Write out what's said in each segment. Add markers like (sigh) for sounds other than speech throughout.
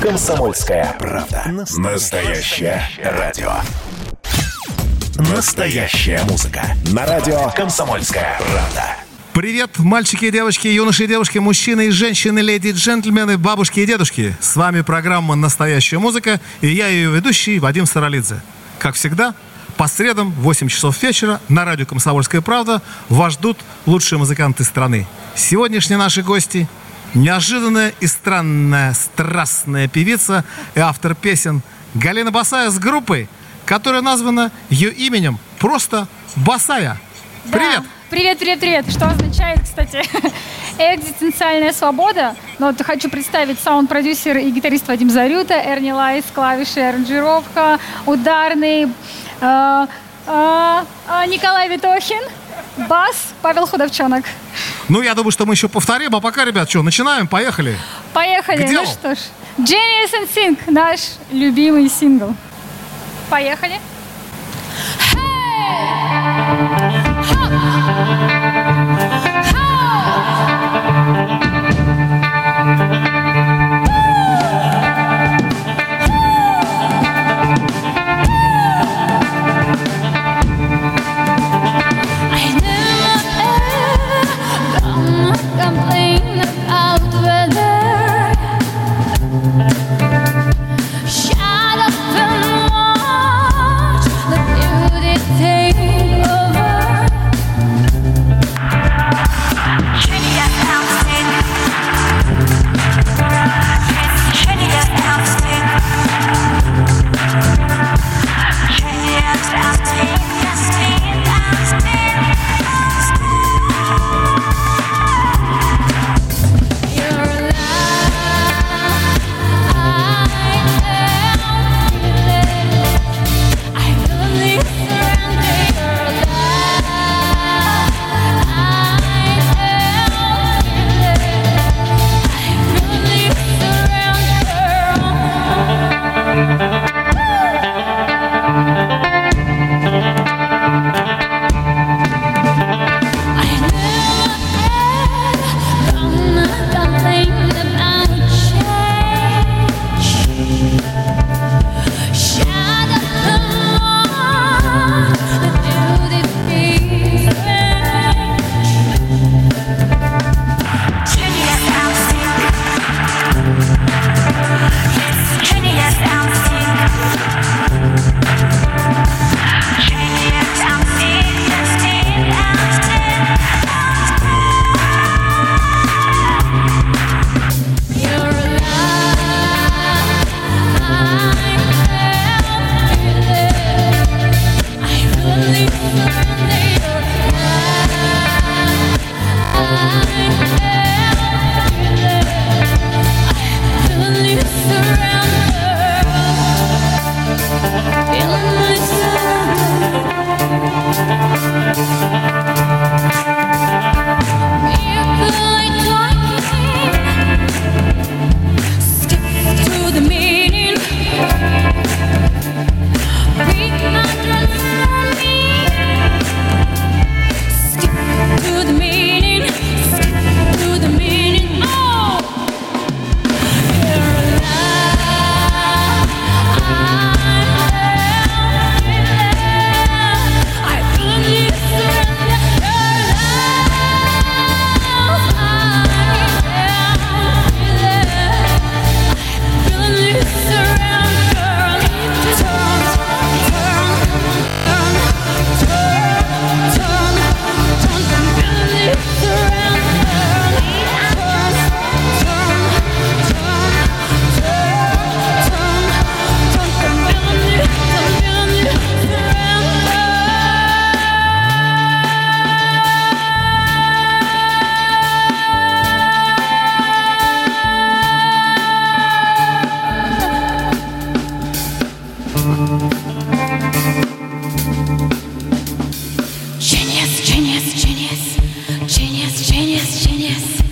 Комсомольская правда. Настоящее радио. Настоящая музыка. На радио Комсомольская правда. Привет, мальчики и девочки, юноши и девушки, мужчины и женщины, леди и джентльмены, бабушки и дедушки. С вами программа «Настоящая музыка» и я ее ведущий Вадим Саралидзе. Как всегда, по средам в 8 часов вечера на радио «Комсомольская правда» вас ждут лучшие музыканты страны. Сегодняшние наши гости – неожиданная и странная страстная певица и автор песен Галина Босая с группой, которая названа ее именем просто Босая. Привет! Да. Привет, привет, привет. Что означает, кстати, (laughs) экзистенциальная свобода. Но вот хочу представить саунд-продюсер и гитарист Вадим Зарюта, Эрни Лайс, клавиши, аранжировка, ударные, э, э, э, Николай Витохин, бас, Павел Худовчонок. Ну, я думаю, что мы еще повторим. А пока, ребят, что, начинаем? Поехали. Поехали. К ну что ж, Genius and Sync, наш любимый сингл. Поехали. I Monday, Monday. genius, genius, genius, genius.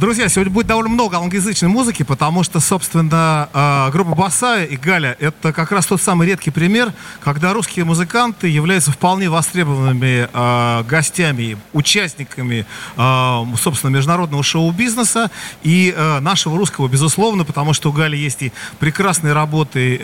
Друзья, сегодня будет довольно много англоязычной музыки, потому что, собственно, э, группа Басая и Галя — это как раз тот самый редкий пример, когда русские музыканты являются вполне востребованными э, гостями, участниками, э, собственно, международного шоу-бизнеса и нашего русского, безусловно, потому что у Гали есть и прекрасные работы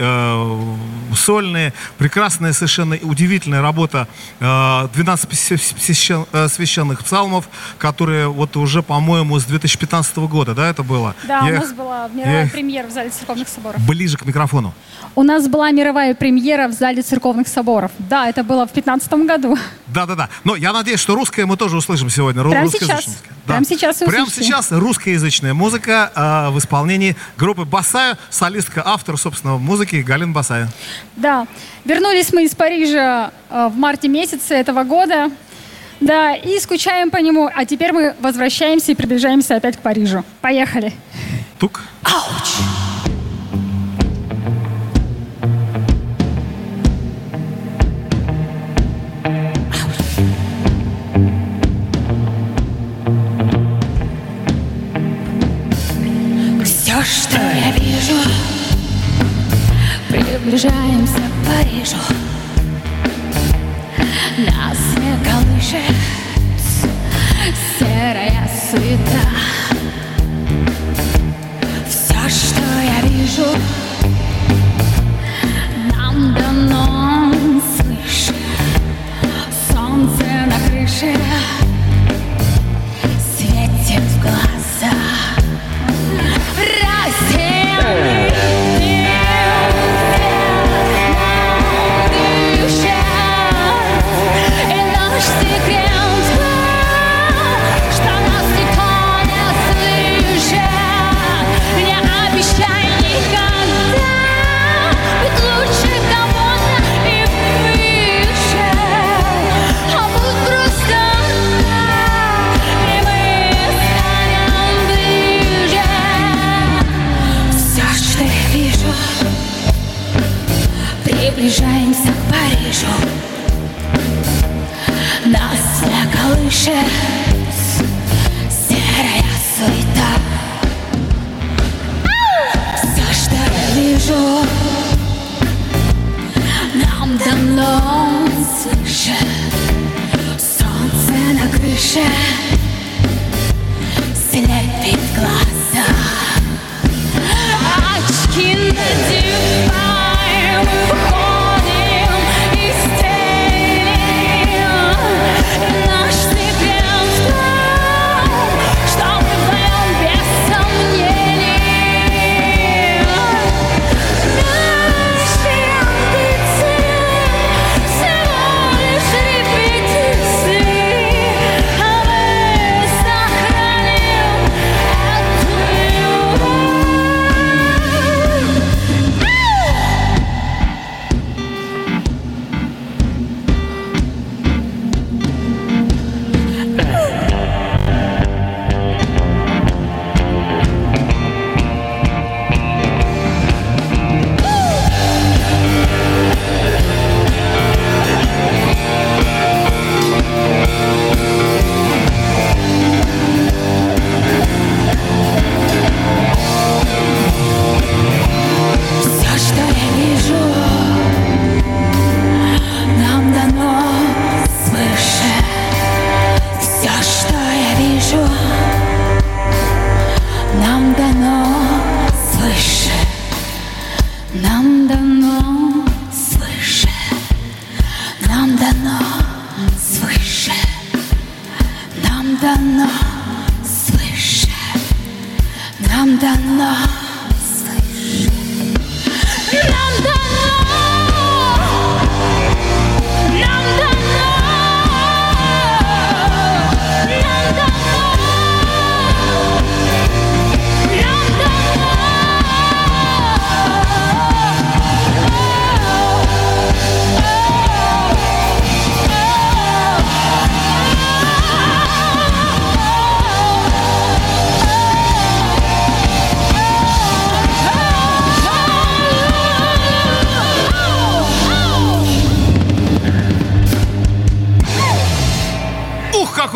сольные, прекрасная совершенно удивительная работа э, 12 священ- э, священных псалмов, которые вот уже, по-моему, с 2015 года, да, это было? Да, Я у их- нас была я мировая их премьера в зале церковных соборов. Ближе к микрофону. У нас была мировая премьера в зале церковных соборов. Да, это было в 2015 году. Да-да-да. Но я надеюсь, что русское мы тоже услышим сегодня. Прямо сейчас. музыка. Прямо сейчас и Прямо сейчас русскоязычная музыка э, в исполнении группы Басая, солистка, автор, собственно, музыки Галина Басая. Да, вернулись мы из Парижа э, в марте месяце этого года. Да, и скучаем по нему. А теперь мы возвращаемся и приближаемся опять к Парижу. Поехали. Тук. Все, что я вижу, приближаемся к Парижу. Нас не колышет серая суета. Все, что я вижу,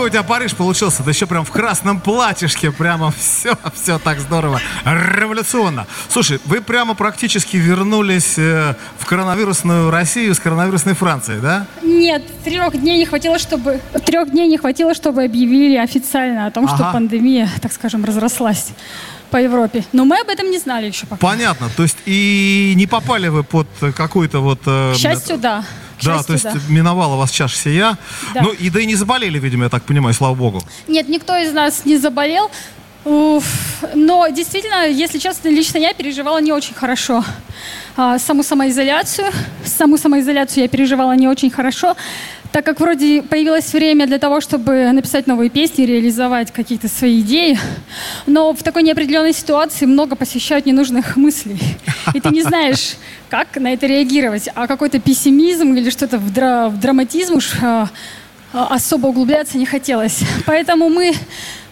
у тебя Париж получился? Да еще прям в красном платьишке, прямо (laughs) все, все так здорово, революционно. Слушай, вы прямо практически вернулись э, в коронавирусную Россию с коронавирусной Францией, да? Нет, трех дней не хватило, чтобы трех дней не хватило, чтобы объявили официально о том, что Ага. пандемия, так скажем, разрослась по Европе. Но мы об этом не знали еще пока. Понятно, то есть и не попали вы под какой-то вот... э, К счастью, да. Да, то есть да. миновала вас чаша сия. Да. Ну и да и не заболели, видимо, я так понимаю, слава богу. Нет, никто из нас не заболел. Уф, Но действительно, если честно, лично я переживала не очень хорошо. А, Саму самоизоляцию. Саму самоизоляцию я переживала не очень хорошо, так как вроде появилось время для того, чтобы написать новые песни, реализовать какие-то свои идеи. Но в такой неопределенной ситуации много посещают ненужных мыслей. И ты не знаешь, как на это реагировать. А какой-то пессимизм или что-то в, дра- в драматизм уж а, а, особо углубляться не хотелось. (laughs) Поэтому мы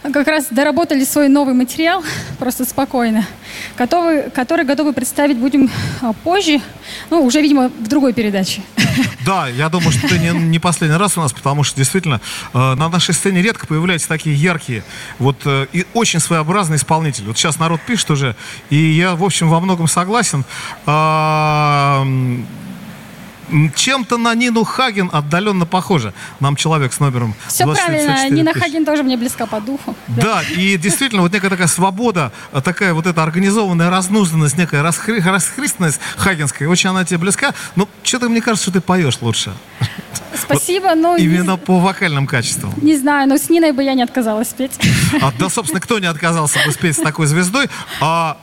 как раз доработали свой новый материал, просто спокойно, готовы, который готовы представить будем а, позже, ну, уже, видимо, в другой передаче. Да, я думаю, что ты не, не последний раз у нас, потому что действительно э, на нашей сцене редко появляются такие яркие, вот э, и очень своеобразные исполнители. Вот сейчас народ пишет уже, и я, в общем, во многом согласен. М, чем-то на Нину Хаген отдаленно похоже. Нам человек с номером Все 20 правильно, 34 Нина. Хаген тоже мне близка по духу. Да, и действительно, вот некая такая свобода, а, такая вот эта организованная разнузданность, некая расхри- расхристанность хагенская, очень она тебе близка. Но что-то мне кажется, что ты поешь лучше. Спасибо, но не, Именно по вокальным качествам. не знаю, но с Ниной бы я не отказалась петь. А, да, собственно, кто не отказался бы спеть с такой звездой. А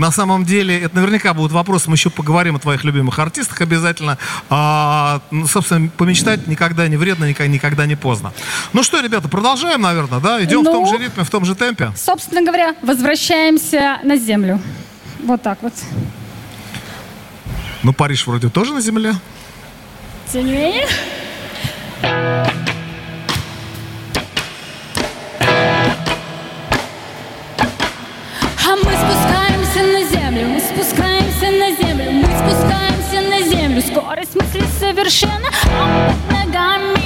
на самом деле, это наверняка будут вопросы. Мы еще поговорим о твоих любимых артистах обязательно. А, ну, собственно, помечтать никогда не вредно, никогда, никогда не поздно. Ну что, ребята, продолжаем, наверное, да? Идем в том Ну. же ритме, в том же темпе. Собственно говоря, возвращаемся на землю. Вот так вот. Ну, Париж вроде тоже на земле. Тем не менее. Спускаемся на землю. Скорость мысли совершенно а под ногами.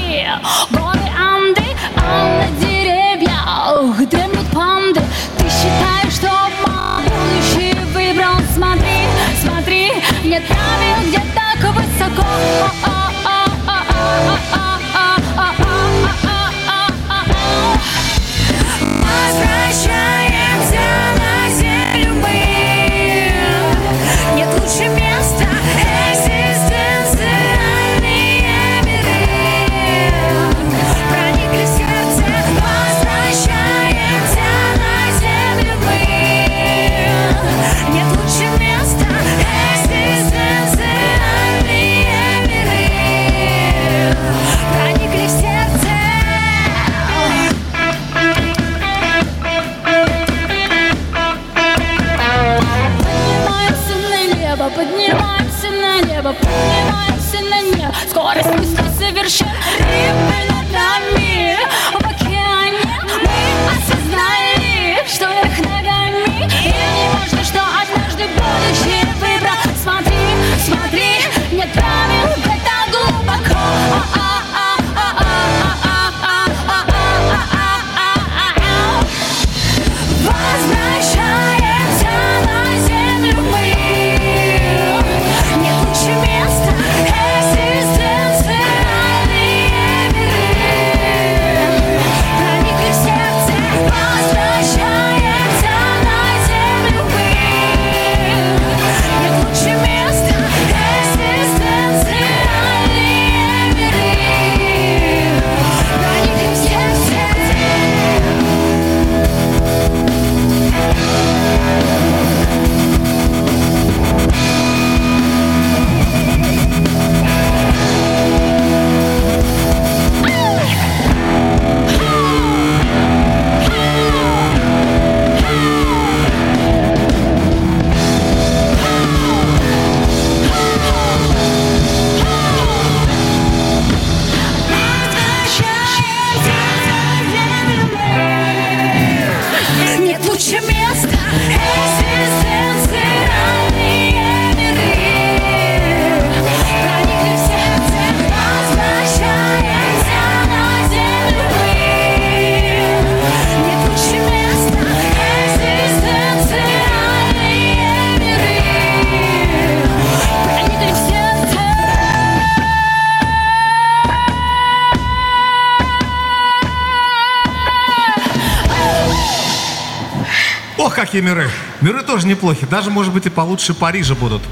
Какие миры. Миры тоже неплохи. Даже, может быть, и получше Парижа будут.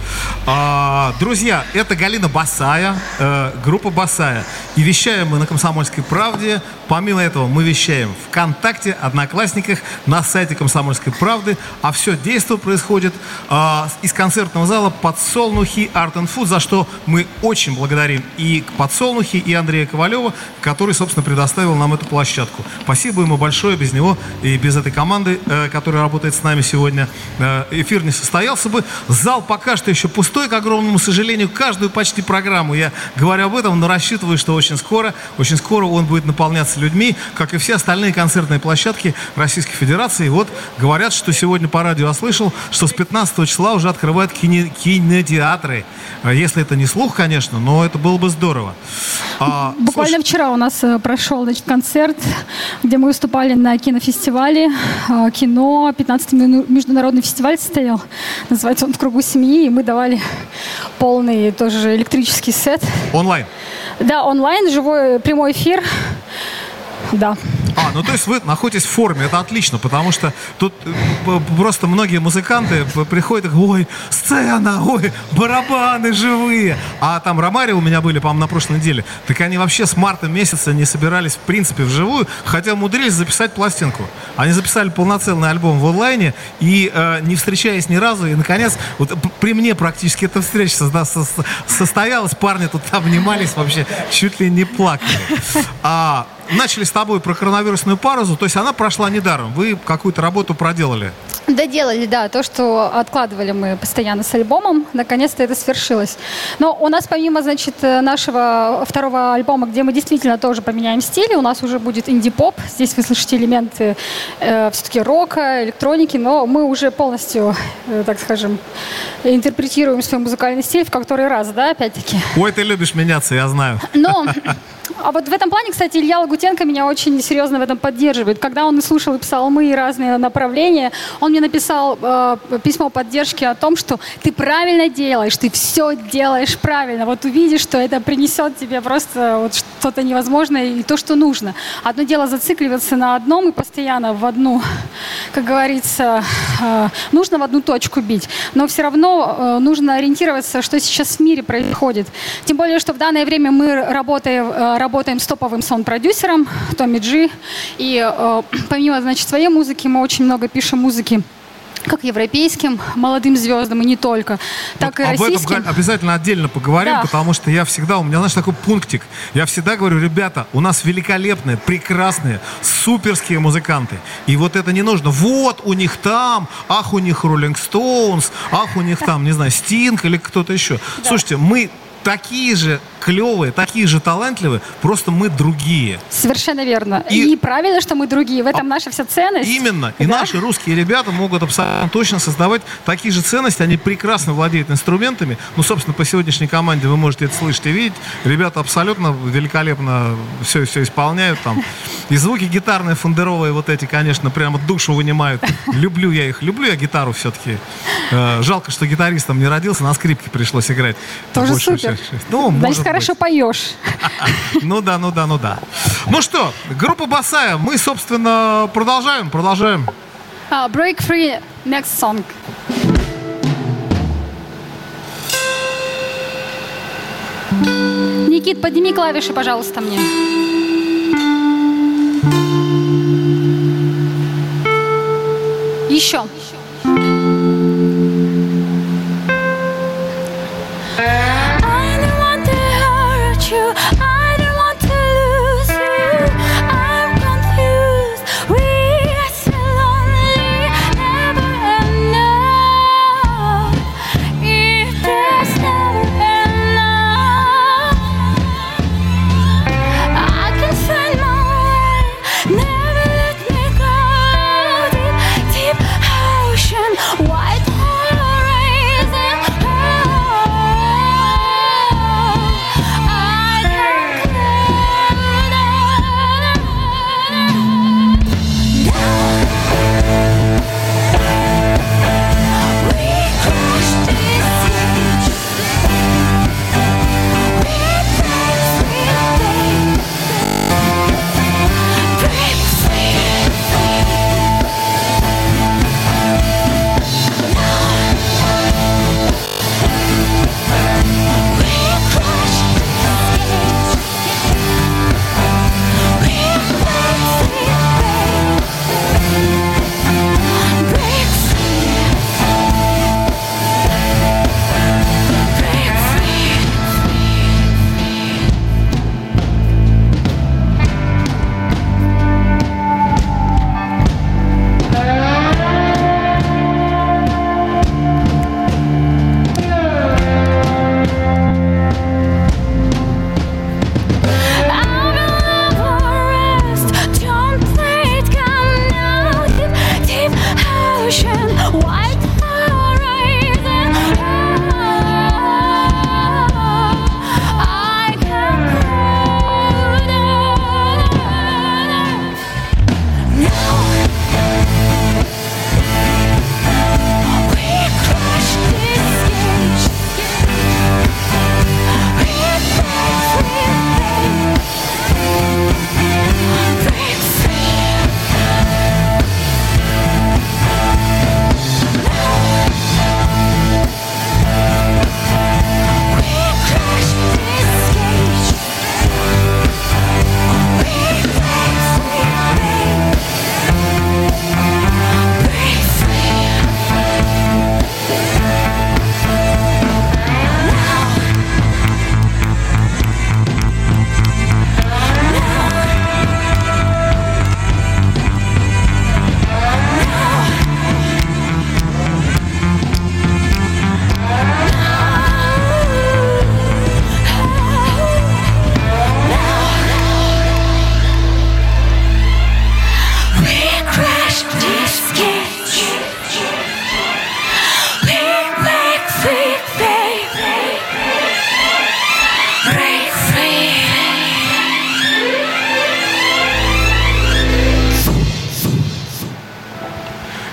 А, друзья, это Галина Басая, э, группа Басая. И вещаем мы на «Комсомольской правде». Помимо этого, мы вещаем ВКонтакте, Одноклассниках, на сайте «Комсомольской правды». А все действо происходит э, из концертного зала «Подсолнухи Art and Food», за что мы очень благодарим и «Подсолнухи», и Андрея Ковалева, который, собственно, предоставил нам эту площадку. Спасибо ему большое. Без него и без этой команды, э, которая работает с нами сегодня, э, эфир не состоялся бы. Зал пока что еще пустой, к огромному сожалению. Каждую почти программу я говорю об этом, но рассчитываю, что очень скоро, очень скоро он будет наполняться людьми, как и все остальные концертные площадки Российской Федерации. И вот говорят, что сегодня по радио слышал, что с 15 числа уже открывают кине, кинотеатры. Э, если это не слух, конечно, но это было бы здорово. А, Буквально слушай... вчера у нас э, прошел значит, концерт, где мы выступали на кинофестивале э, кино. 15-й международный фестиваль состоял. Называется он «В кругу семьи». И мы давали полный тоже электрический сет. Онлайн? Да, онлайн, живой прямой эфир. Да. Ну то есть вы находитесь в форме, это отлично, потому что тут э, просто многие музыканты приходят и говорят, ой, сцена, ой, барабаны живые. А там Ромари у меня были, по-моему, на прошлой неделе. Так они вообще с марта месяца не собирались, в принципе, вживую, хотя умудрились записать пластинку. Они записали полноценный альбом в онлайне и э, не встречаясь ни разу, и, наконец, вот при мне практически эта встреча со- со- состоялась, парни тут обнимались вообще, чуть ли не плакали. А, начали с тобой про коронавирусную парозу, то есть она прошла недаром. Вы какую-то работу проделали. Доделали, да, то, что откладывали мы постоянно с альбомом, наконец-то это свершилось. Но у нас помимо, значит, нашего второго альбома, где мы действительно тоже поменяем стили, у нас уже будет инди-поп, здесь вы слышите элементы э, все-таки рока, электроники, но мы уже полностью, э, так скажем, интерпретируем свой музыкальный стиль в который раз, да, опять-таки. Ой, ты любишь меняться, я знаю. Но (laughs) а вот в этом плане, кстати, Илья Лагутенко меня очень серьезно в этом поддерживает. Когда он слушал и писал мы и разные направления, он мне написал э, письмо поддержки о том, что ты правильно делаешь, ты все делаешь правильно. Вот увидишь, что это принесет тебе просто вот что-то невозможное и то, что нужно. Одно дело зацикливаться на одном и постоянно в одну, как говорится, э, нужно в одну точку бить. Но все равно э, нужно ориентироваться, что сейчас в мире происходит. Тем более, что в данное время мы работаем, э, работаем с топовым сон-продюсером Томми Джи. И э, помимо, значит, своей музыки, мы очень много пишем музыки как европейским молодым звездам и не только, так вот и об российским. Об этом обязательно отдельно поговорим, да. потому что я всегда, у меня, знаешь, такой пунктик. Я всегда говорю, ребята, у нас великолепные, прекрасные, суперские музыканты. И вот это не нужно. Вот у них там, ах, у них Роллинг Стоунс, ах, у них там, не знаю, Стинг или кто-то еще. Да. Слушайте, мы такие же клевые, такие же талантливые, просто мы другие. Совершенно верно. И, и правильно, что мы другие. В этом а, наша вся ценность. Именно. И да? наши русские ребята могут абсолютно точно создавать такие же ценности. Они прекрасно владеют инструментами. Ну, собственно, по сегодняшней команде вы можете это слышать и видеть. Ребята абсолютно великолепно все, все исполняют там. И звуки гитарные, фундеровые вот эти, конечно, прямо душу вынимают. Люблю я их. Люблю я гитару все-таки. Э, жалко, что гитаристом не родился, на скрипке пришлось играть. Тоже супер. Ну, может хорошо поешь. (laughs) Ну да, ну да, ну да. Ну что, группа Басая, мы, собственно, продолжаем, продолжаем. Uh, break free, next song. Никит, подними клавиши, пожалуйста, мне. Еще.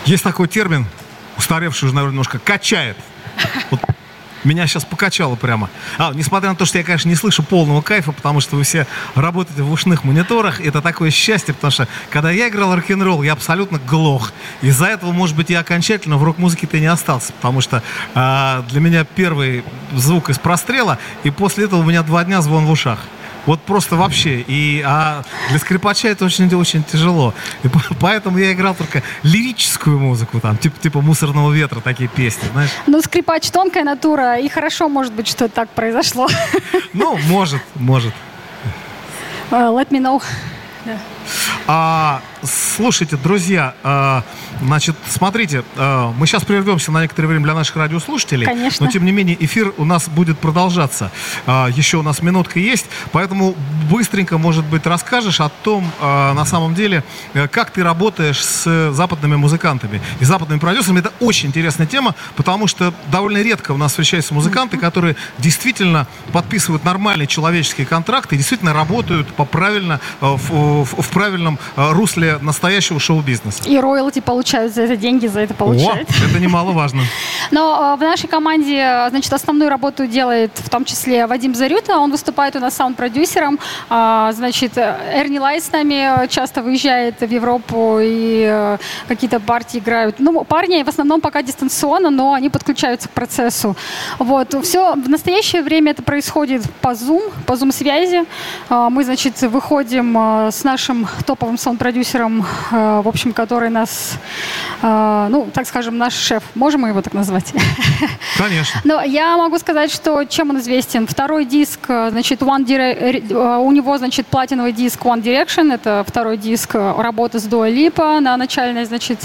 Есть такой термин, устаревший уже, наверное, немножко, качает. Вот меня сейчас покачало прямо. А, несмотря на то, что я, конечно, не слышу полного кайфа, потому что вы все работаете в ушных мониторах, это такое счастье, потому что когда я играл рок-н-ролл, я абсолютно глох. Из-за этого, может быть, я окончательно в рок-музыке-то не остался, потому что а, для меня первый звук из прострела, и после этого у меня два дня звон в ушах. Вот просто вообще. И, а для скрипача это очень-очень тяжело. И поэтому я играл только лирическую музыку, там, типа, типа «Мусорного ветра», такие песни, знаешь. Ну, скрипач тонкая натура, и хорошо, может быть, что так произошло. Ну, может, может. Uh, let me know. А, слушайте, друзья, а, значит, смотрите, а, мы сейчас прервемся на некоторое время для наших радиослушателей. Конечно. Но, тем не менее, эфир у нас будет продолжаться. А, еще у нас минутка есть, поэтому быстренько, может быть, расскажешь о том, на самом деле, э, как ты работаешь с западными музыкантами и западными продюсерами. Это очень интересная тема, потому что довольно редко у нас встречаются музыканты, которые действительно подписывают нормальные человеческие контракты и действительно работают по правильно, э, в, в, в правильном э, русле настоящего шоу-бизнеса. И роялти получают за это деньги, за это получают. О, это немаловажно. (laughs) Но в нашей команде, значит, основную работу делает в том числе Вадим Зарюта. Он выступает у нас саунд-продюсером. А, значит, Эрни Лайт с нами часто выезжает в Европу и э, какие-то партии играют. Ну, парни в основном пока дистанционно, но они подключаются к процессу. Вот. Все в настоящее время это происходит по Zoom, по Zoom-связи. А, мы, значит, выходим э, с нашим топовым саунд-продюсером, э, в общем, который нас, ну, так скажем, наш шеф. Можем мы его так назвать? (laughs) Конечно. Но я могу сказать, что чем он известен. Второй диск, значит, One Dire... Э, у него, значит, платиновый диск One Direction. Это второй диск э, работы с Дуа Липа на начальной, значит,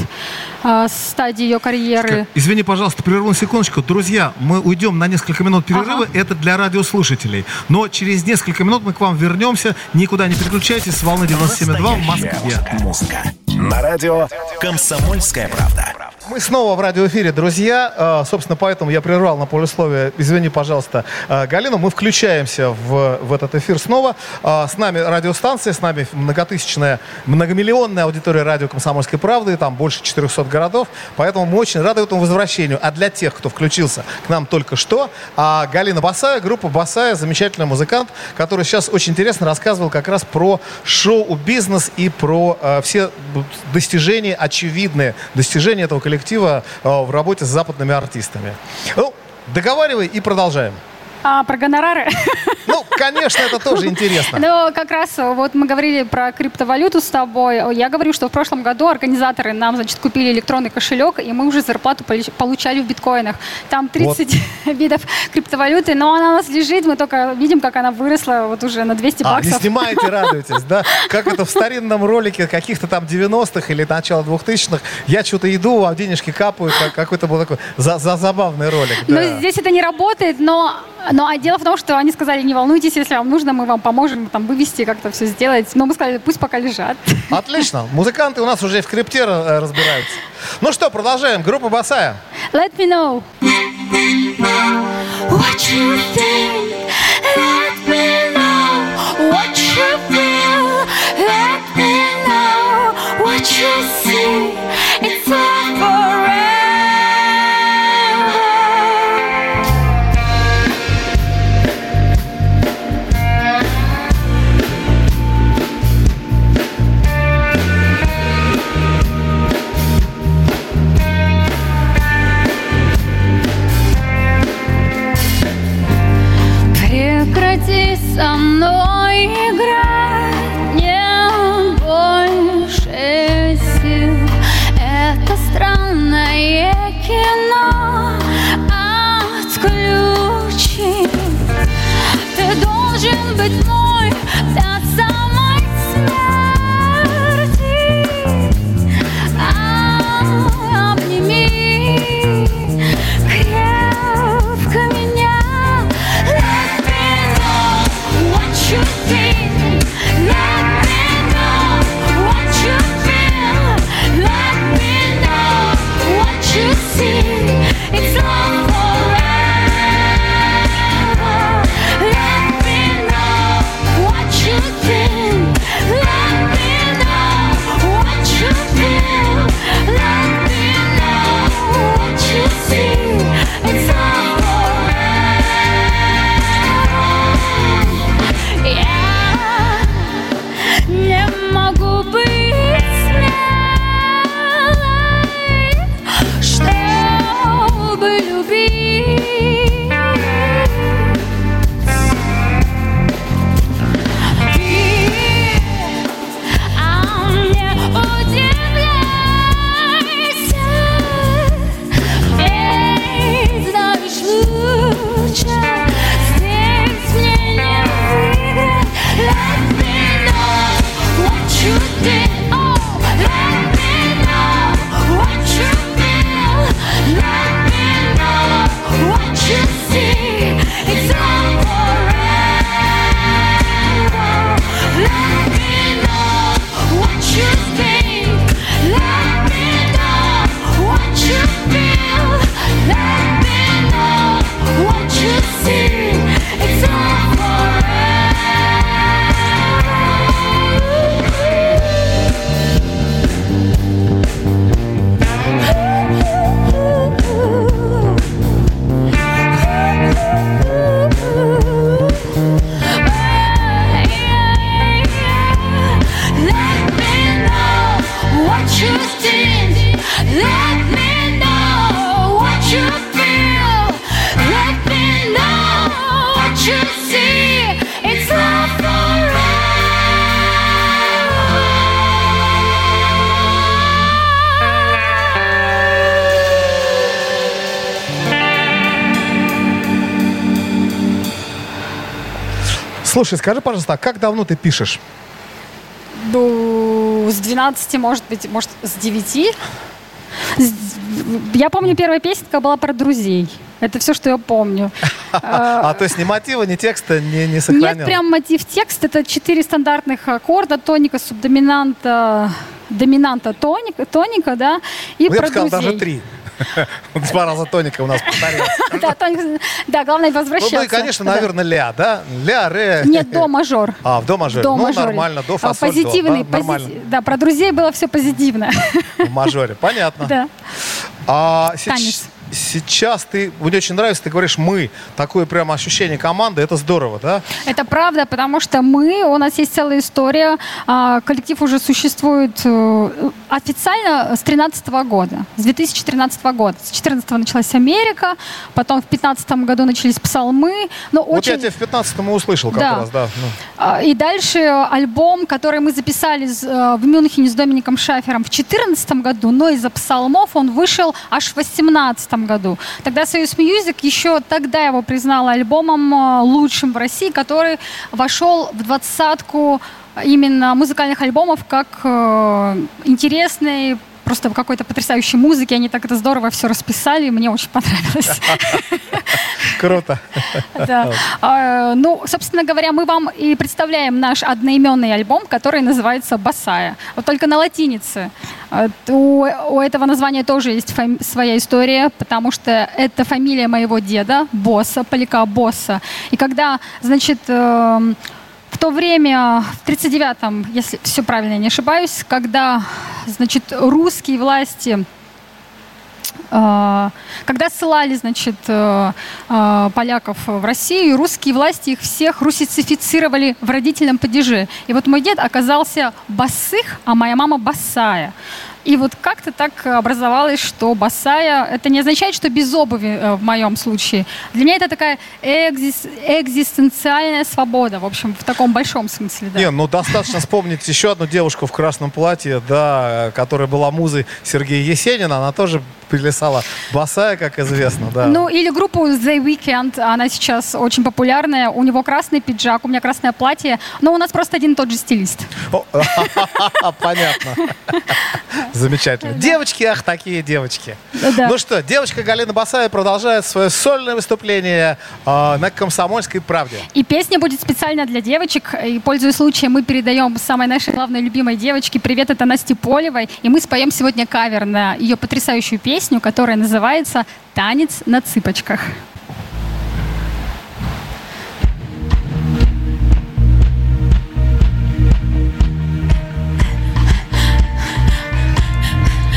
э, стадии ее карьеры. Извини, пожалуйста, прерву на секундочку. Друзья, мы уйдем на несколько минут перерыва. Ага. Это для радиослушателей. Но через несколько минут мы к вам вернемся. Никуда не переключайтесь. С волны 97.2 в Москве. Музыка. На радио «Комсомольская правда». Мы снова в радиоэфире, друзья. А, собственно, поэтому я прервал на полусловие. Извини, пожалуйста, а, Галину. Мы включаемся в, в этот эфир снова. А, с нами радиостанция, с нами многотысячная, многомиллионная аудитория радио «Комсомольской правды». Там больше 400 городов. Поэтому мы очень рады этому возвращению. А для тех, кто включился к нам только что, Галина Басая, группа Басая, замечательный музыкант, который сейчас очень интересно рассказывал как раз про шоу-бизнес и про все достижения, очевидные достижения этого коллектива коллектива э, в работе с западными артистами. Ну, договаривай и продолжаем. А, про гонорары? Ну, конечно, это тоже интересно. Ну, как раз вот мы говорили про криптовалюту с тобой. Я говорю, что в прошлом году организаторы нам, значит, купили электронный кошелек, и мы уже зарплату получали в биткоинах. Там 30 вот. (laughs) видов криптовалюты, но она у нас лежит, мы только видим, как она выросла вот уже на 200 баксов. А, не снимаете, (laughs) радуетесь, да? Как это в старинном ролике каких-то там 90-х или начала 2000-х. Я что-то иду, а денежки капают. Какой-то был такой за, за забавный ролик. Да. Но здесь это не работает, но но а дело в том, что они сказали, не волнуйтесь, если вам нужно, мы вам поможем там вывести, как-то все сделать. Но мы сказали, пусть пока лежат. Отлично. Музыканты у нас уже в крипте э, разбираются. Ну что, продолжаем. Группа Басая. Let me know. What you think, let me know. What you feel, let me know. What you see, Слушай, скажи, пожалуйста, а как давно ты пишешь? Ну, с 12, может быть, может, с 9. С- Я помню, первая песенка была про друзей. Это все, что я помню. (laughs) А то есть ни мотива, ни текста не, не сохранил? Нет прям мотив текст. Это четыре стандартных аккорда. Тоника, субдоминанта, доминанта, тоника, тоника, да, и Ну, я про бы сказал, даже три. Два раза тоника у нас повторилось. (laughs) Да, главное Ну, возвращаться. ну и, конечно, наверное, ля, да? Ля, ре. Нет, до мажор. А, в до мажоре. До ну, мажоре. нормально, до А, фа, соль, до, Позитивный, да, про друзей было все позитивно. В мажоре, понятно. (laughs) Да. А Танец. Сейчас ты, мне очень нравится, ты говоришь «мы», такое прямо ощущение команды, это здорово, да? Это правда, потому что мы, у нас есть целая история, а, коллектив уже существует э, официально с 2013 года, с 2013 года. С 2014 началась Америка, потом в 2015 году начались псалмы. Но Вот очень... я тебя в 15-м и услышал как Да. раз, да. ну. А, И дальше альбом, который мы записали э, в Мюнхене с Домиником Шафером в 2014 году, но из-за псалмов он вышел аж в 2018 году. Тогда Союз Music еще тогда его признала альбомом э, лучшим в России, который вошел в двадцатку именно музыкальных альбомов как э, интересный просто в какой-то потрясающей музыке. Они так это здорово все расписали, мне очень понравилось. (laughs) Круто. Да. А, Ну, собственно говоря, мы вам и представляем наш одноименный альбом, который называется «Босая». Вот только на латинице. А, У, у этого названия тоже есть фами- своя история, потому что это фамилия моего деда, Босса, Поляка Босса. И когда, значит, эм, в то время, в 39-м, если все правильно я не ошибаюсь, когда, значит, русские власти э, когда ссылали, значит, э, э, поляков в Россию, русские власти их всех русицифицировали в родительном падеже. И вот мой дед оказался босых, а моя мама босая. И вот как-то так образовалось, что босая, это не означает, что без обуви э, в моем случае. Для меня это такая экзис- экзистенциальная свобода, в общем, в таком большом смысле. Да. Не, ну достаточно вспомнить еще одну девушку в красном платье, да, которая была музой Сергея Есенина, она тоже плясала босая, как известно, да. Ну, или группу The Weeknd, она сейчас очень популярная. У него красный пиджак, у меня красное платье. Но у нас просто один и тот же стилист. (laughs) Понятно. Замечательно. Девочки, ах, такие девочки. Да. Ну что, девочка Галина Басая продолжает свое сольное выступление э, на «Комсомольской правде». И песня будет специально для девочек. И, пользуясь случаем, мы передаем самой нашей главной любимой девочке привет, это Насте Полевой. И мы споем сегодня кавер на ее потрясающую песню, которая называется «Танец на цыпочках».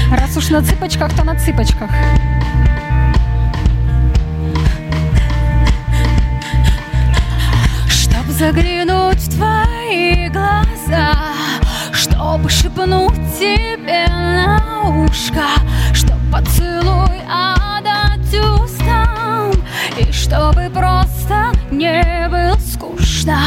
Раз уж на цыпочках, то на цыпочках. Чтоб заглянуть в твои глаза Чтоб шепнуть тебе на ушко Чтоб поцелуй отдать устам И чтобы просто не было скучно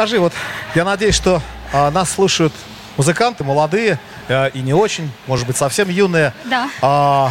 скажи, вот я надеюсь, что а, нас слушают музыканты, молодые э, и не очень, может быть, совсем юные. Да. А,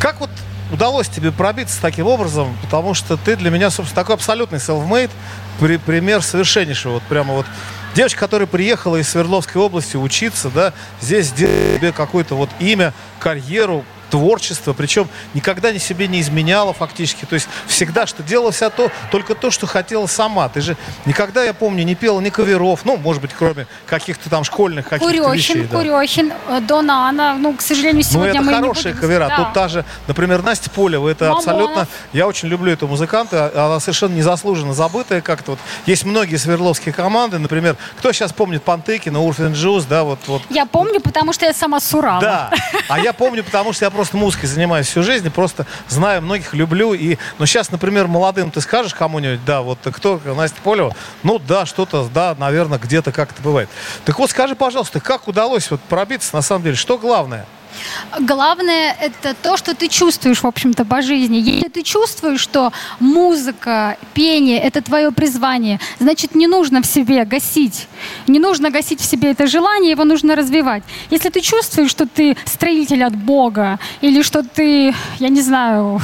как вот удалось тебе пробиться таким образом? Потому что ты для меня, собственно, такой абсолютный self-made, при- пример совершеннейшего. Вот прямо вот девочка, которая приехала из Свердловской области учиться, да, здесь сделала себе какое-то вот имя, карьеру, творчество, причем никогда ни себе не изменяла фактически, то есть всегда, что делала вся то, только то, что хотела сама. Ты же никогда, я помню, не пела ни каверов, ну, может быть, кроме каких-то там школьных каких-то Курехин, вещей. да. Курехин, э, Донана. Ну, к сожалению, Ну, сегодня это мы хорошие не будем... кавера. Да. Тут та же, например, Настя Полева, это Мамонов. абсолютно... Я очень люблю эту музыканта, она совершенно незаслуженно забытая как-то. Вот есть многие свердловские команды, например, кто сейчас помнит Пантекина, Урфин Джуз, да, вот, вот Я помню, потому что я сама с Урала. да, а я помню, потому что я просто музыкой занимаюсь всю жизнь, и просто знаю многих, люблю. И, ну, сейчас, например, молодым ты скажешь кому-нибудь, да, вот кто, Настя Полева, ну, да, что-то, да, наверное, где-то как-то бывает. Так вот, скажи, пожалуйста, как удалось вот пробиться, на самом деле, что главное? Главное это то, что ты чувствуешь, в общем-то, по жизни. Если ты чувствуешь, что музыка, пение – это твое призвание, значит, не нужно в себе гасить. Не нужно гасить в себе это желание, его нужно развивать. Если ты чувствуешь, что ты строитель от Бога, или что ты, я не знаю,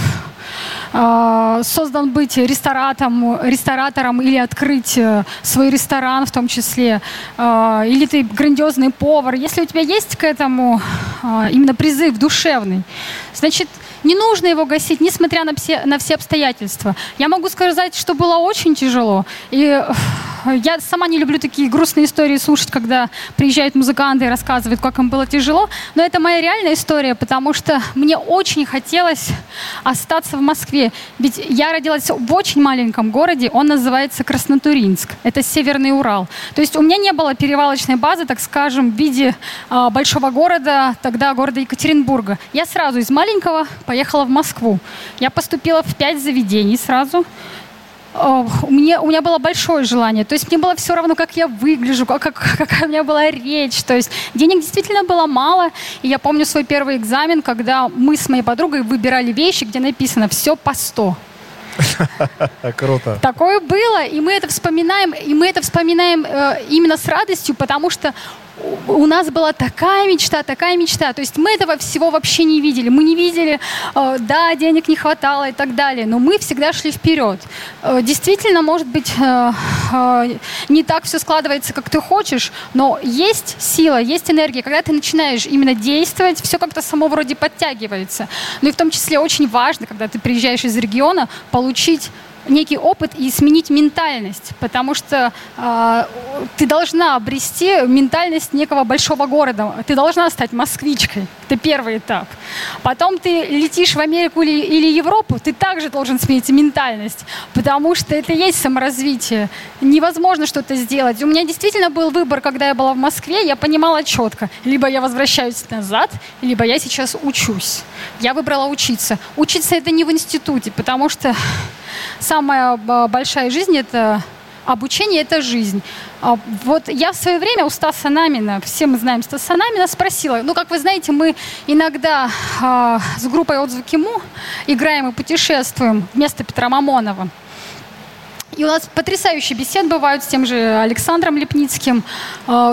э, создан быть ресторатором, ресторатором или открыть э, свой ресторан в том числе, э, или ты грандиозный повар, если у тебя есть к этому э, именно призыв душевный, значит, не нужно его гасить, несмотря на все, на все обстоятельства. Я могу сказать, что было очень тяжело. И я сама не люблю такие грустные истории слушать, когда приезжают музыканты и рассказывают, как им было тяжело. Но это моя реальная история, потому что мне очень хотелось остаться в Москве. Ведь я родилась в очень маленьком городе, он называется Краснотуринск. Это Северный Урал. То есть у меня не было перевалочной базы, так скажем, в виде а, большого города, тогда города Екатеринбурга. Я сразу из маленького поехала в Москву. Я поступила в пять заведений сразу. У меня, у меня было большое желание. То есть мне было все равно, как я выгляжу, как, как- (laughs) какая у меня была речь. То есть денег действительно было мало. И я помню свой первый экзамен, когда мы с моей подругой выбирали вещи, где написано «все по 100». (laughs) Круто. Такое было, и мы это вспоминаем, и мы это вспоминаем э, именно с радостью, потому что у нас была такая мечта, такая мечта. То есть мы этого всего вообще не видели. Мы не видели, э, да, денег не хватало и так далее, но мы всегда шли вперед. Э, действительно, может быть, э, не так все складывается, как ты хочешь, но есть сила, есть энергия. Когда ты начинаешь именно действовать, все как-то само вроде подтягивается. Ну и в том числе очень важно, когда ты приезжаешь из региона, получить некий опыт и сменить ментальность, потому что э, ты должна обрести ментальность некого большого города. Ты должна стать москвичкой. Это первый этап. Потом ты летишь в Америку или, или Европу, ты также должен сменить ментальность, потому что это и есть саморазвитие. Невозможно что-то сделать. У меня действительно был выбор, когда я была в Москве, я понимала четко. Либо я возвращаюсь назад, либо я сейчас учусь. Я выбрала учиться. Учиться это не в институте, потому что самая большая жизнь это обучение – это жизнь. А, вот я в свое время у Стаса Намина, все мы знаем Стаса Намина, спросила, ну, как вы знаете, мы иногда э, с группой «Отзвуки Му» играем и путешествуем вместо Петра Мамонова. И у нас потрясающие беседы бывают с тем же Александром Лепницким.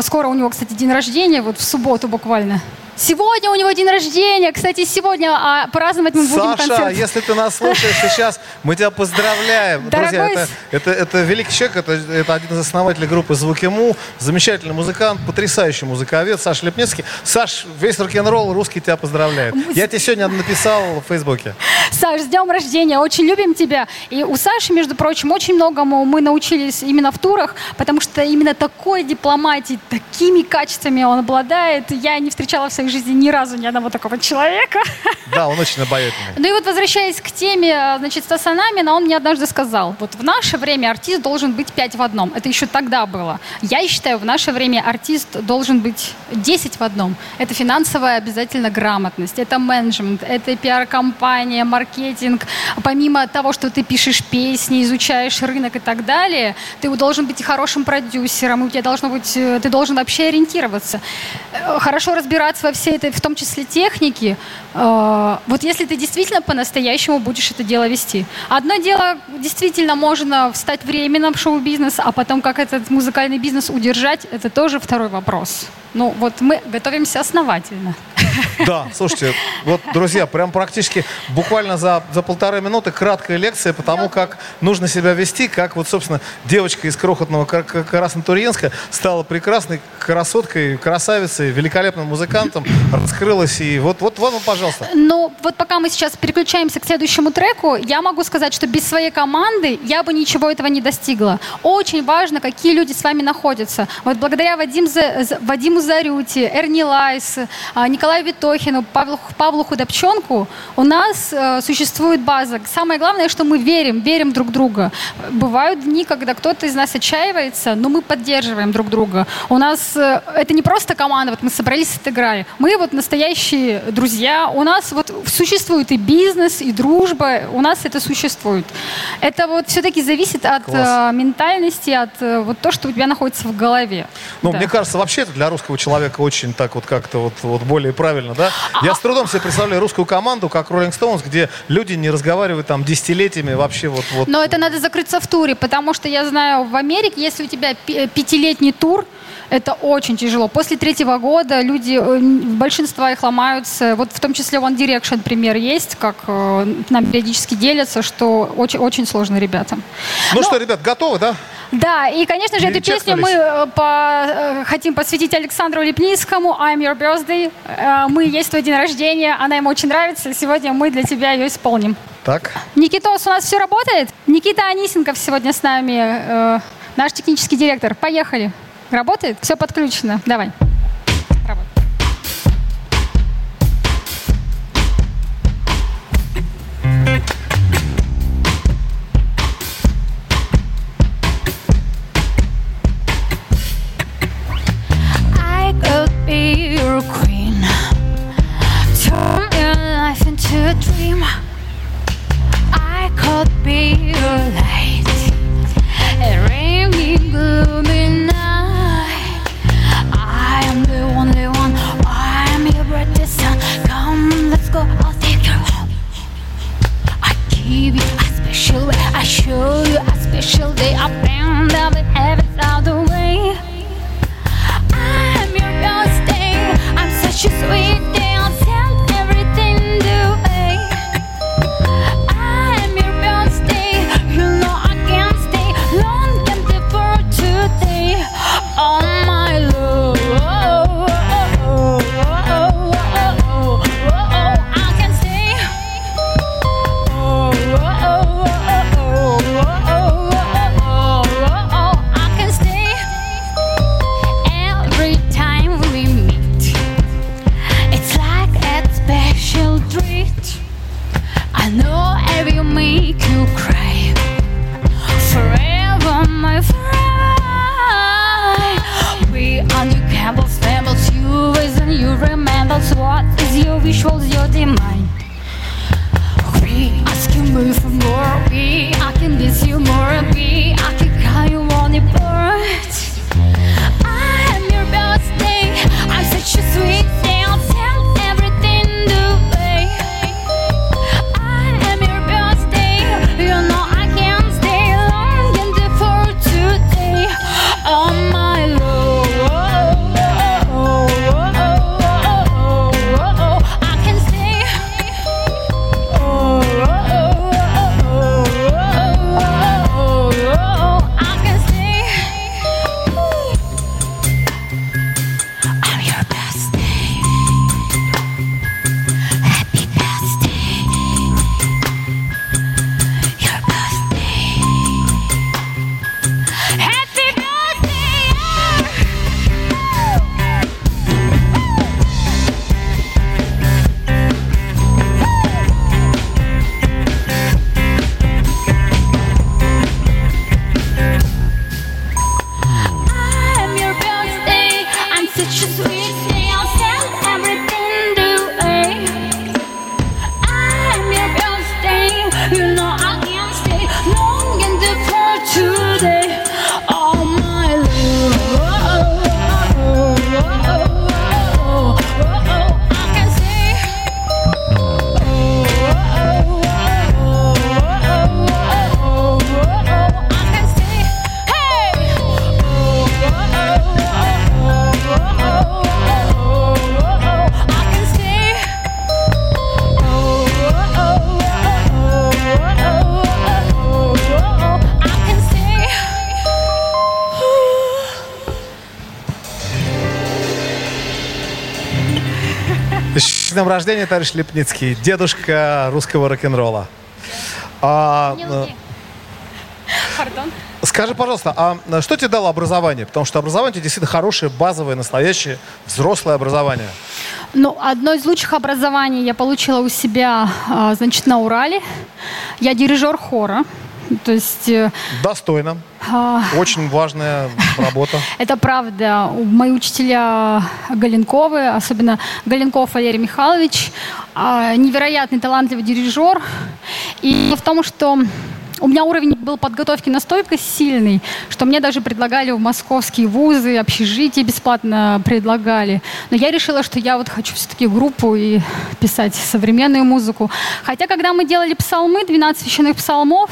Скоро у него, кстати, день рождения, вот в субботу буквально. Сегодня у него день рождения. Кстати, сегодня а, праздновать мы будем Саша, концерт. если ты нас слушаешь сейчас, мы тебя поздравляем. Дорогой Друзья, это, это, это великий человек, это, это один из основателей группы «Звуки Му», замечательный музыкант, потрясающий музыковед Саша Лепнецкий. Саш, весь рок-н-ролл русский тебя поздравляет. Я тебе сегодня написал в Фейсбуке. Саш, с днем рождения, очень любим тебя. И у Саши, между прочим, очень многому мы научились именно в турах, потому что именно такой дипломатией, такими качествами он обладает. Я не встречала в своей жизни ни разу ни одного такого человека. Да, он очень обаятельный. Ну и вот возвращаясь к теме, значит, Стаса Намина, он мне однажды сказал, вот в наше время артист должен быть пять в одном. Это еще тогда было. Я считаю, в наше время артист должен быть 10 в одном. Это финансовая обязательно грамотность, это менеджмент, это пиар-компания, маркетинг. Помимо того, что ты пишешь песни, изучаешь рынок и так далее, ты должен быть и хорошим продюсером, у тебя должно быть, э, ты должен вообще ориентироваться. Э, хорошо разбираться во всей этой, в том числе технике. Э, вот если ты действительно по-настоящему будешь это дело вести. Одно дело, действительно, можно встать временно в шоу-бизнес, а потом как этот музыкальный бизнес удержать, это тоже второй вопрос. Ну, вот мы готовимся основательно. (laughs) Да, слушайте, вот, друзья, прям практически буквально за, за полторы минуты краткая лекция по тому, как нужно себя вести, как вот, собственно, девочка из крохотного Краснотурьенска стала прекрасной красоткой, красавицей, великолепным музыкантом, раскрылась и вот, вот, вот, пожалуйста. Ну, вот пока мы сейчас переключаемся к следующему треку, я могу сказать, что без своей команды я бы ничего этого не достигла. Очень важно, какие люди с вами находятся. Вот благодаря Вадим, Вадиму Зарюте, Эрни Лайс, а, Николаю Витохину, Павлу, Павлу Худобченку у нас э, существует база. Самое главное, что мы верим, верим друг друга. Бывают дни, когда кто-то из нас отчаивается, но мы поддерживаем друг друга. У нас э, это не просто команда, вот мы собрались и отыграли. Мы вот настоящие друзья. У нас вот существует и бизнес, и дружба. У нас это существует. Это вот все-таки зависит от э, ментальности, от э, вот то, что у тебя находится в голове. Ну, Да. мне кажется, вообще это для русского человека очень так вот как-то вот, вот более правильно, да? Я с трудом себе представляю русскую команду, как Rolling Stones, где люди не разговаривают там десятилетиями вообще вот... вот Но это надо закрыться в туре, потому что я знаю, в Америке, если у тебя пи- пятилетний тур, это очень тяжело. После третьего года люди, э, большинство их ломаются. Вот в том числе One Direction пример есть, как э, нам периодически делятся, что очень, очень сложно ребятам. Ну что, ребят, готовы, да? Да, и, конечно же, эту песню мы э, по- э, хотим посвятить Александру Лепницкому «I'm your birthday». Э, Мы есть твой день рождения, она ему очень нравится, и сегодня мы для тебя ее исполним. Так. Никитос, у нас все работает? Никита Анисенков сегодня с нами, наш технический директор. Поехали. Работает? Все подключено. Давай. Днем рождения, товарищ Лепницкий, дедушка русского рок-н-ролла. А, э, Пардон. скажи, пожалуйста, а э, что тебе дало образование? Потому что образование у тебя действительно хорошее, базовое, настоящее, взрослое образование. Ну, одно из лучших образований я получила у себя, а, значит, на Урале. Я дирижер хора. То есть э, Достойно. а, Очень важная работа. (laughs) это правда. Мои учителя Галенковы, особенно Галенков Валерий Михайлович, а, невероятный талантливый дирижер. И в том, что у меня уровень был подготовки настолько сильный, что мне даже предлагали в московские вузы, общежитие бесплатно предлагали. Но я решила, что я вот хочу все-таки группу и писать современную музыку. Хотя, когда мы делали псалмы, 12 священных псалмов,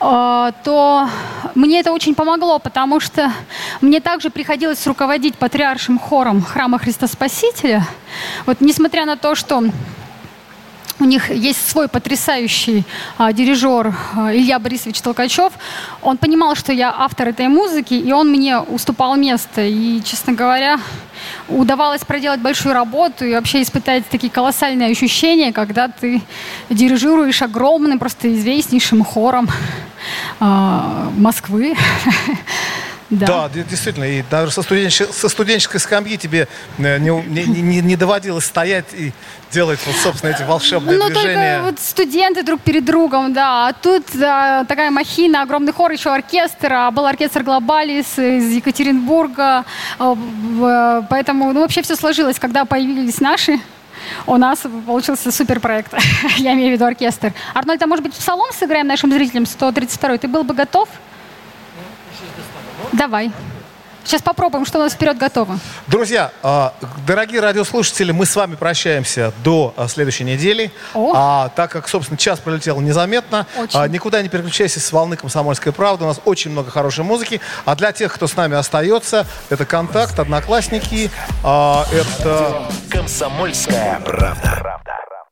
а, то мне это очень помогло, потому что мне также приходилось руководить патриаршим хором храма Христа Спасителя. Вот несмотря на то, что у них есть свой потрясающий а, дирижер а, Илья Борисович Толкачев. Он понимал, что я автор этой музыки, и он мне уступал место. И, честно говоря, удавалось проделать большую работу и вообще испытать такие колоссальные ощущения, когда ты дирижируешь огромным, просто известнейшим хором а, Москвы. (laughs) Да, де- действительно. И даже со, студенче- со студенческой скамьи тебе э, не, не- не- не доводилось стоять и делать, вот, собственно, эти волшебные Ну, движения. только вот студенты друг перед другом, да. А тут а, такая махина, огромный хор, еще оркестр. А был оркестр Глобалис из Екатеринбурга. А, в- Поэтому, ну, вообще все сложилось. Когда появились наши, у нас получился супер проект. (laughs) Я имею в виду оркестр. Арнольд, а может быть, псалом сыграем нашим зрителям 132 Ты был бы готов? Давай. Сейчас попробуем, что у нас вперед готово. Друзья, а, дорогие радиослушатели, мы с вами прощаемся до а, следующей недели. О. А, так как, собственно, час пролетел незаметно, Очень. никуда не переключайся с волны «Комсомольской правды». У нас очень много хорошей музыки. А для тех, кто с нами остается, это «Контакт», «Одноклассники», это... Комсомольская правда.